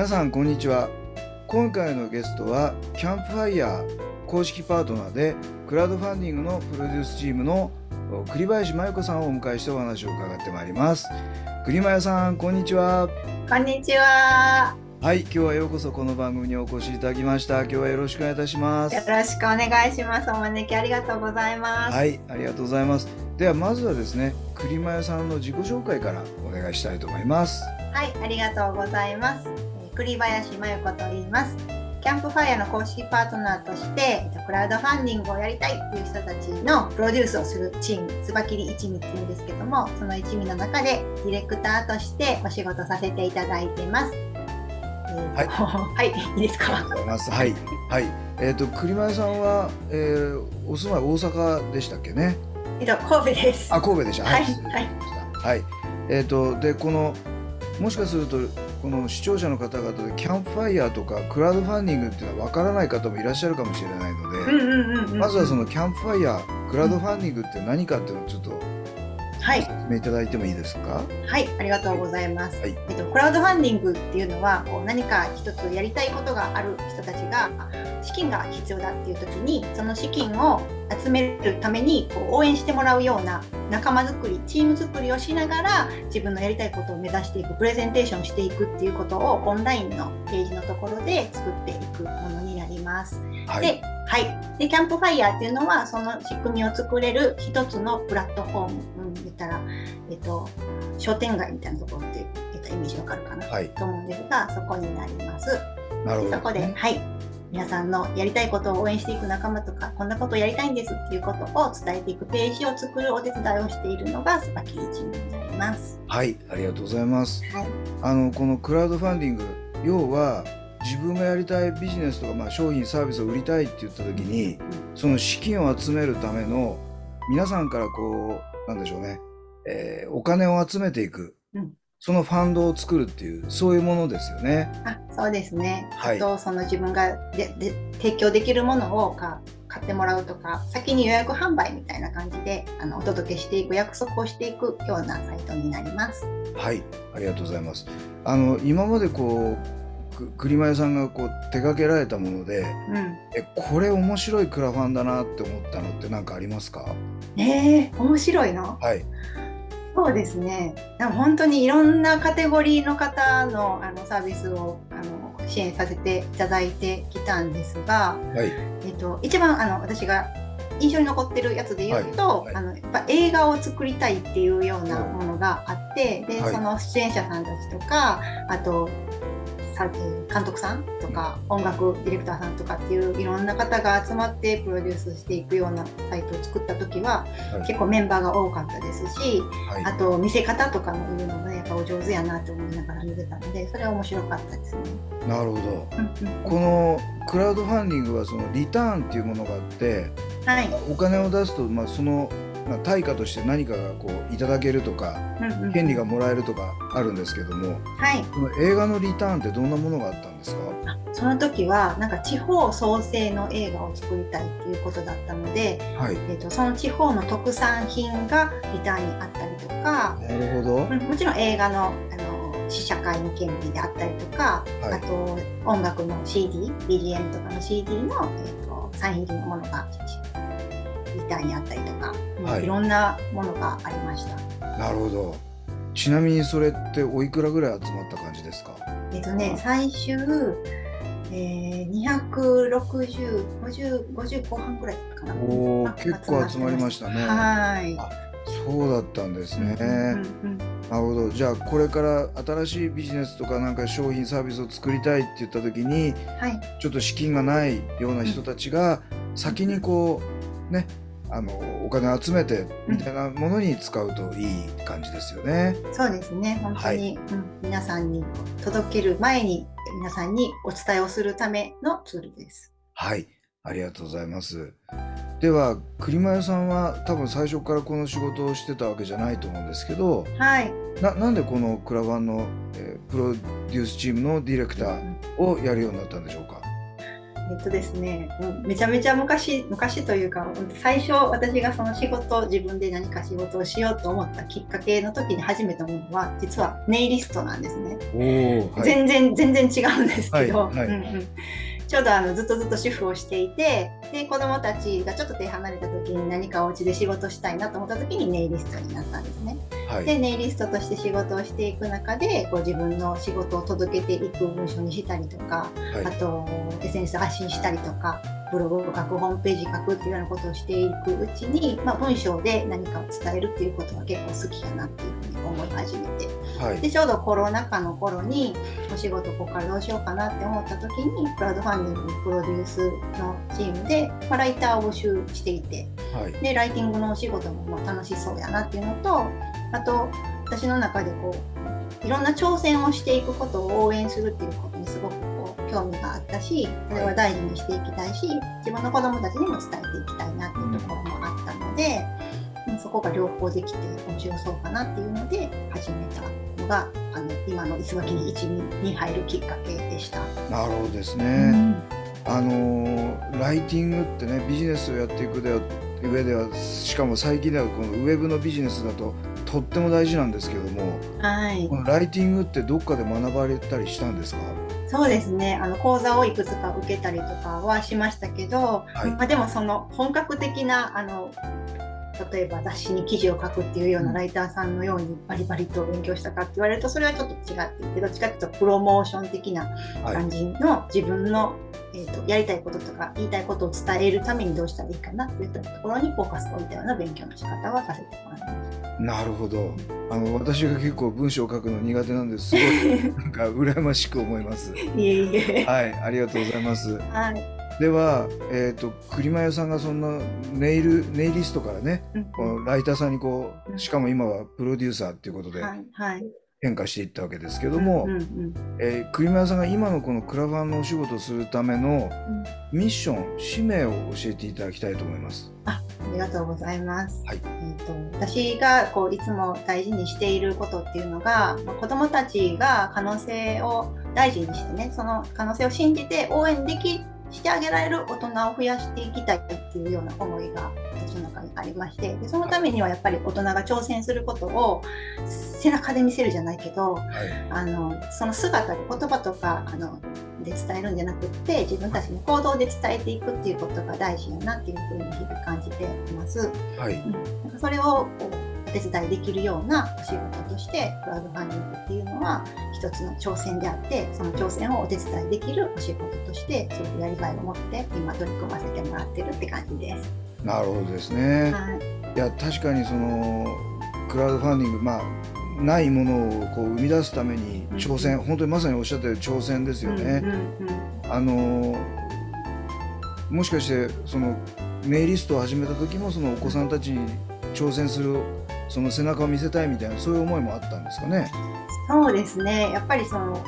皆さんこんにちは今回のゲストはキャンプファイヤー公式パートナーでクラウドファンディングのプロデュースチームの栗林真由子さんをお迎えしてお話を伺ってまいります栗林さんこんにちはこんにちは。はい今日はようこそこの番組にお越しいただきました今日はよろしくお願いいたしますよろしくお願いします。お招きありがとうございます。はいありがとうございますではまずはですね栗林さんの自己紹介からお願いしたいと思いますはい、ありがとうございます。えー栗林真由子と言います。キャンプファイヤーの公式パートナーとして、えっとクラウドファンディングをやりたいっていう人たちのプロデュースをするチーム、つばきり一味っていうんですけども、その一味の中でディレクターとしてお仕事させていただいてます。えーとはい、いいですか？はい。はい。えっ、と栗林さんは、えーお住まい大阪でしたっけね？えっと、神戸です。あ神戸でした。はい。失礼しました。はい。えっ、とでこのもしかするとこの視聴者の方々でキャンプファイヤーとかクラウドファンディングっていうのは分からない方もいらっしゃるかもしれないので。まずはそのキャンプファイヤークラウドファンディングって何かっていうのをちょっとはい。説明いただいてもいいですか？はい、ありがとうございます。はいえっと、クラウドファンディングっていうのは、こう何か一つやりたいことがある人たちが資金が必要だっていう時に、その資金を集めるためにこう応援してもらうような仲間づくり、チーム作りをしながら自分のやりたいことを目指していく、プレゼンテーションしていくっていうことをオンラインのページのところで作っていくものになります。はいで、はい。で、キャンプファイヤーっていうのは、その仕組みを作れる一つのプラットフォーム。うん、言ったら、えっと、商店街みたいなところって言ったイメージわかるかな、はいと思うんですが、そこになります。なるほど、そこで、はい。皆さんのやりたいことを応援していく仲間とか、こんなことをやりたいんですっていうことを伝えていくページを作るお手伝いをしているのがスパになります。はいありがとうございますはい。あのこのクラウドファンディング要は自分がやりたいビジネスとか、まあ、商品サービスを売りたいって言った時にその資金を集めるための皆さんからこうなんでしょうね、えーお金を集めていく、うんそのファンドを作るっていうそういうものですよね。あそうですね。はいあとその自分がでで提供できるものをか買ってもらうとか先に予約販売みたいな感じであのお届けしていく約束をしていくようなサイトになります。はいありがとうございます。あの今までこうく栗前さんがこう手掛けられたものでうん、えこれ面白いクラファンだなって思ったのって何かありますか？えー、面白いの？はい。そうですね。本当にいろんなカテゴリーの方のあのサービスをあの支援させていただいてきたんですが、はい。えっと、一番あの私が印象に残ってるやつで言うと、はい。はい。あのやっぱ映画を作りたいっていうようなものがあって、で、はい。その出演者さんたちとかあとさえー監督さんとか音楽ディレクターさんとかっていういろんな方が集まってプロデュースしていくようなサイトを作った時は、結構メンバーが多かったですしはいあと見せ方とかもいうのもねやっぱお上手やなって思いながら見てたのでそれは面白かったですね。なるほど。このクラウドファンディングはそのリターンっていうものがあってはい、お金を出すと、まあ、その、対価として何かがこういただけるとかうんうん権利がもらえるとかあるんですけどもはいこの映画のリターンってどんなものがあったんですかその時はなんか地方創生の映画を作りたいっていうことだったので、はいえー、とその地方の特産品がリターンにあったりとか、なるほどうんもちろん映画のあの試写会の権利であったりとか、はいあと音楽の CD、BGM とかの CD の、えー、とサイン入りのものがリターンにあったりとか、もうはいいろんなものがありました。なるほど。ちなみにそれっておいくらぐらい集まった感じですか？えっとね、最終、えー、260、50、50後半くらいかな。おーあ結構集まりましたね。はい。そうだったんですね、なるほど。じゃあこれから新しいビジネスとかなんか商品サービスを作りたいって言った時にはい。ちょっと資金がないような人たちが先にこうねあのお金集めてみたいなものに使うといい感じですよね。そうですね。本当に、うん、皆さんに届ける前に皆さんにお伝えをするためのツールです。はい、ありがとうございます。では栗間屋さんは多分最初からこの仕事をしてたわけじゃないと思うんですけどはい、ななんでこのクラファンの、えープロデュースチームのディレクターをやるようになったんでしょうか？えっとですね、うんめちゃめちゃ昔昔というか最初私がその仕事自分で何か仕事をしようと思ったきっかけの時に始めたものは実はネイリストなんですね。はい、全然全然違うんですけど、はいはい。うんうんちょうどあのずっとずっと主婦をしていてで子供たちがちょっと手離れた時に何かお家で仕事したいなと思った時にネイリストになったんですね。はい。でネイリストとして仕事をしていく中でこう自分の仕事を届けていく文章にしたりとか、はい。あと SNS 発信したりとかブログを書くホームページ書くっていうようなことをしていくうちに、まあ、文章で何かを伝えるっていうことが結構好きやなっていう。ふうに始めて。はい。でちょうどコロナ禍の頃にお仕事ここからどうしようかなって思った時にクラウドファンディングプロデュースのチームで、まあ、ライターを募集していて。はい。でライティングのお仕事もまあ楽しそうやなっていうのとあと私の中でこういろんな挑戦をしていくことを応援するっていうことにすごくこう興味があったしそれは大事にしていきたいし自分の子どもたちにも伝えていきたいなっていうところもあったので、うんそこが両方できて面白そうかなっていうので始めたのがあの今の磯垣に一に入るきっかけでした。なるほどですうね。ん。あのーライティングってねビジネスをやっていくでは上ではしかも最近ではこのウェブのビジネスだととっても大事なんですけどもはい。このライティングってどっかで学ばれたりしたんですか？そうですね。あの講座をいくつか受けたりとかはしましたけど、はい。まあ、でもその本格的なあの例えば雑誌に記事を書くっていうようなライターさんのようにバリバリと勉強したかって言われるとそれはちょっと違っていてどっちかっていうとプロモーション的なはい感じの自分の、えー、とやりたいこととか言いたいことを伝えるためにどうしたらいいかなっていったところにフォーカスを置いたような勉強の仕方はさせてもらいました。なるほどあの私が結構文章を書くの苦手なんですすごい なんか羨ましく思いますいえいえ。はいありがとうございますはい。ではえっ、と栗間屋さんがそんなネイルネイリストからねうんこのライターさんにこうしかも今はプロデューサーっていうことで。変化していったわけですけども、うんうんえー、栗間屋さんが今のこのクラファンのお仕事をするためのうんミッション使命を教えていただきたいと思います。ありがとうございます。はいえー、と私がこういつも大事にしていることっていうのが、まあ、子どもたちが可能性を大事にしてねその可能性を信じて応援できしてあげられる大人を増やしていきたいっていうような思いが私の中にありましてでそのためにはやっぱり大人が挑戦することを背中で見せるじゃないけどはい、あのその姿で言葉とかあので伝えるんじゃなくって自分たちの行動で伝えていくっていうことが大事やなっていうふうに日々感じています。はい、うん、それをこうお手伝いできるようなお仕事としてクラウドファンディングっていうのは一つの挑戦であってその挑戦をお手伝いできるお仕事としてすごくやりがいを持って今取り組ませてもらってるって感じです。なるほどですね。はい、いや確かにそのクラウドファンディングまあないものをこう生み出すために挑戦、本当にまさにおっしゃったように挑戦ですよね。うんうんうんあのもしかしてそのネイリストを始めた時もそのお子さんたちに挑戦するその背中を見せたいみたいなそういう思いもあったんですかね？そうですねやっぱりその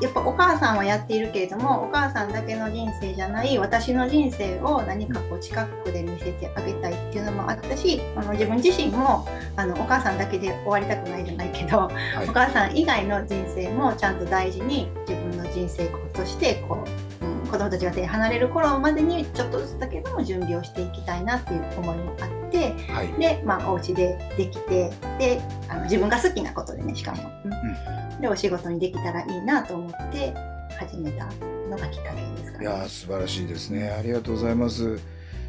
やっぱお母さんはやっているけれどもお母さんだけの人生じゃない私の人生を何かこう近くで見せてあげたいっていうのもあったしあの自分自身もあのお母さんだけで終わりたくないじゃないけど、はいお母さん以外の人生もちゃんと大事に自分の人生としてこう、うん、子供たちが手離れる頃までにちょっとずつだけども準備をしていきたいなっていう思いもあってはい、で、まあ、お家でできてであの自分が好きなことでねしかも、うんでお仕事にできたらいいなと思って始めたのがきっかけですかね。いやー素晴らしいですね。ありがとうございます。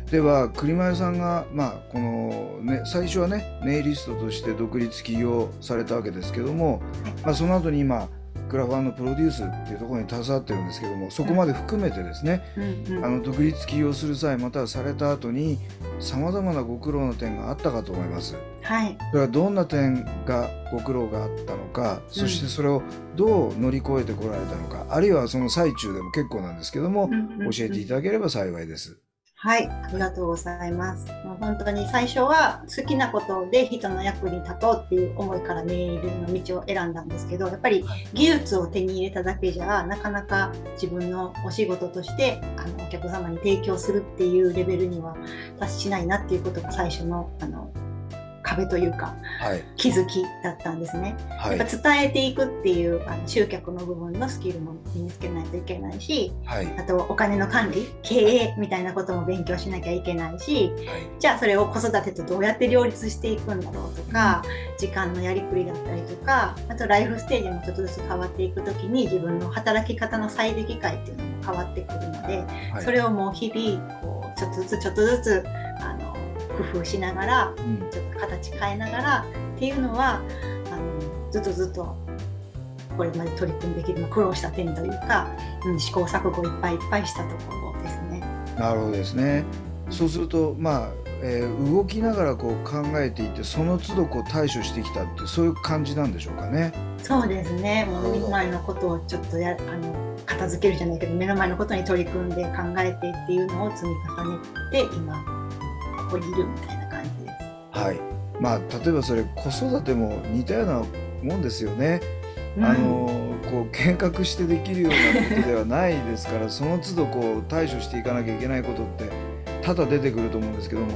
では栗前さんがまあこのね最初はねネイリストとして独立起業されたわけですけども、はいまあその後に今クラファンのプロデュースっていうところに携わってるんですけどもそこまで含めてですね、うんうんあの独立起業する際またはされた後にさまざまなご苦労の点があったかと思います。はいそれはどんな点がご苦労があったのかそしてそれをどう乗り越えてこられたのか、あるいはその最中でも結構なんですけども、教えていただければ幸いです。はい、ありがとうございます。もう本当に最初は好きなことで人の役に立とうっていう思いからネイルの道を選んだんですけど、やっぱり技術を手に入れただけじゃなかなか自分のお仕事としてあのお客様に提供するっていうレベルには達しないなっていうことが最初のあの壁というかはい、気づきだったんですね。はい。やっぱ伝えていくっていうあの集客の部分のスキルも身につけないといけないし、はい、あとお金の管理経営みたいなことも勉強しなきゃいけないしはい、じゃあそれを子育てとどうやって両立していくんだろうとか時間のやりくりだったりとかあとライフステージもちょっとずつ変わっていく時に自分の働き方の最適解っていうのも変わってくるので、はい、それをもう日々こうちょっとずつちょっとずつあの工夫しながらうん、ちょっと形変えながらっていうのはあのずっとずっとこれまで取り組んできるの苦労した点というか、うん、試行錯誤いっぱいいっぱいしたところですね。なるほどですね。そうするとまあ、えー動きながらこう考えていてその都度こう対処してきたってそういう感じなんでしょうかね。そうですね。もう目の前のことをちょっとやあの片付けるじゃないけど目の前のことに取り組んで考えてっていうのを積み重ねて今ここにいるみたいな感じです。はい。まあ例えばそれ子育ても似たようなもんですよね。うんあのこう計画してできるようなことではないですから その都度こう対処していかなきゃいけないことって多々出てくると思うんですけども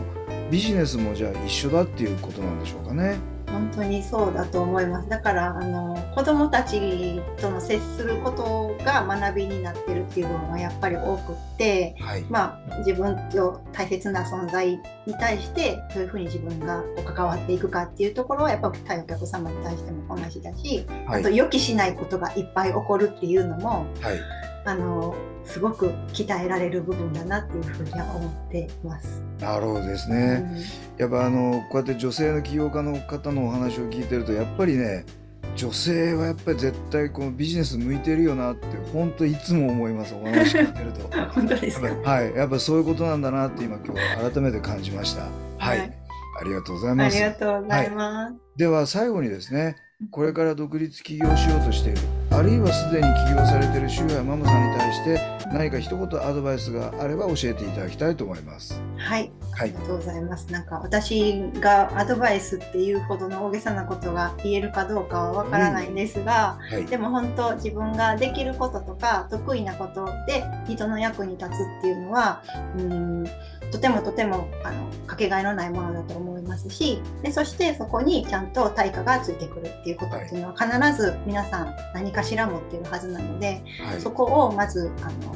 ビジネスもじゃあ一緒だっていうことなんでしょうかね。本当にそうだと思います。だからあの子どもたちとの接することが学びになってるっていう部分はやっぱり多くって、はい。まあ、自分と大切な存在に対してどういうふうに自分が関わっていくかっていうところはやっぱ対お客様に対しても同じだし、はいあと予期しないことがいっぱい起こるっていうのもはい。あのすごく鍛えられる部分だなっていうふうには思っています。なるほどですね。やっぱあのこうやって女性の起業家の方のお話を聞いてるとやっぱりね女性はやっぱり絶対このビジネス向いてるよなって本当いつも思いますお話聞いてると。う ん本当ですはい、やっぱそういうことなんだなって今今日改めて感じました。はい、はいありがとうございますあり。がとうございます。では最後にですね、これから独立起業しようとしている、あるいはすでに起業されている主婦やママさんに対して何か一言アドバイスがあれば教えていただきたいと思います。はい、はい。ありがとうございます。なんか私がアドバイスっていうほどの大げさなことが言えるかどうかはわからないんですが、はい、でも本当自分ができることとか得意なことで人の役に立つっていうのはうんとてもとてもあのかけがえのないものだと思いますしでそしてそこにちゃんと対価がついてくるっていうことっていうのは必ず皆さん何かしら持ってるはずなので、はい。そこをまずあの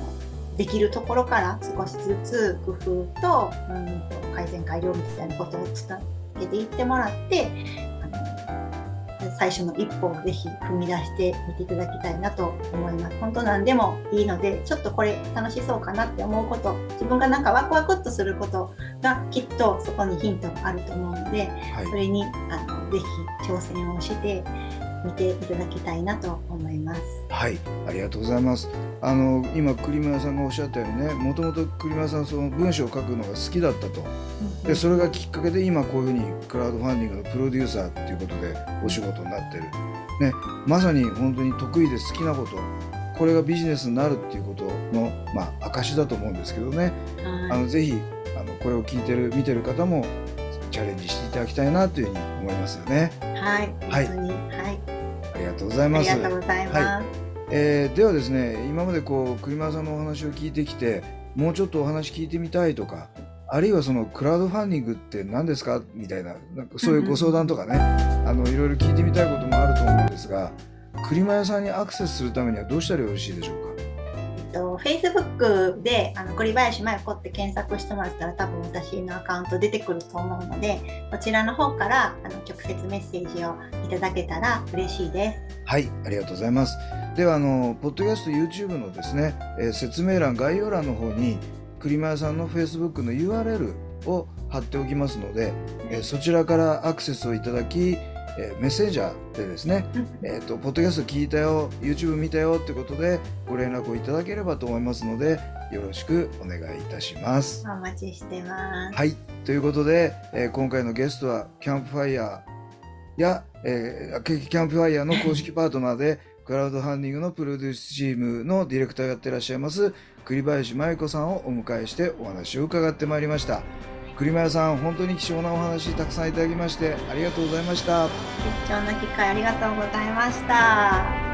できるところから少しずつ工夫とうんと改善改良みたいなことを伝えていってもらって最初の一歩をぜひ踏み出してみていただきたいなと思います。本当何でもいいのでちょっとこれ楽しそうかなって思うこと自分がなんかワクワクっとすることがきっとそこにヒントがあると思うのではいそれにあのぜひ挑戦をしてみていただきたいなと思います。はい、ありがとうございます。あの今栗村さんがおっしゃったようにね、もともと栗村さんその文章を書くのが好きだったと。でそれがきっかけで今こういうふうにクラウドファンディングのプロデューサーっていうことでお仕事になってる。ね、まさに本当に得意で好きなこと、これがビジネスになるっていうことのまあ証だと思うんですけどね。あはいのぜひあのこれを聞いてる見てる方もチャレンジしていただきたいなというふうに思いますよね。はい、はいありがとうございあます。りがとうございます。えーではですね今までこう栗村さんのお話を聞いてきてもうちょっとお話聞いてみたいとかあるいはそのクラウドファンディングって何ですか？みたいななんかそういうご相談とかね、あのいろいろ聞いてみたいこともあると思うんですが栗村さんにアクセスするためにはどうしたらよろしいでしょうか？えっと、Facebook であの栗林真由子って検索してもらったら多分私のアカウント出てくると思うのでこちらの方からあの直接メッセージをいただけたら嬉しいです。はいありがとうございます。ではあのポッドキャスト YouTube のですね、えー説明欄概要欄の方に栗村さんの Facebook の URL を貼っておきますので、えーそちらからアクセスをいただき、えーメッセンジャーでですね、うんえー、とポッドキャスト聞いたよ YouTube 見たよってことでご連絡をいただければと思いますのでよろしくお願いいたします。お待ちしてます。はいということで、えー今回のゲストはキャンプファイヤーや、えーキャンプファイヤーの公式パートナーでクラウドファンディングのプロデュースチームのディレクターをやってらっしゃいます栗林真由子さんをお迎えしてお話を伺ってまいりました。栗林さん本当に貴重なお話たくさんいただきましてありがとうございました。貴重な機会ありがとうございました。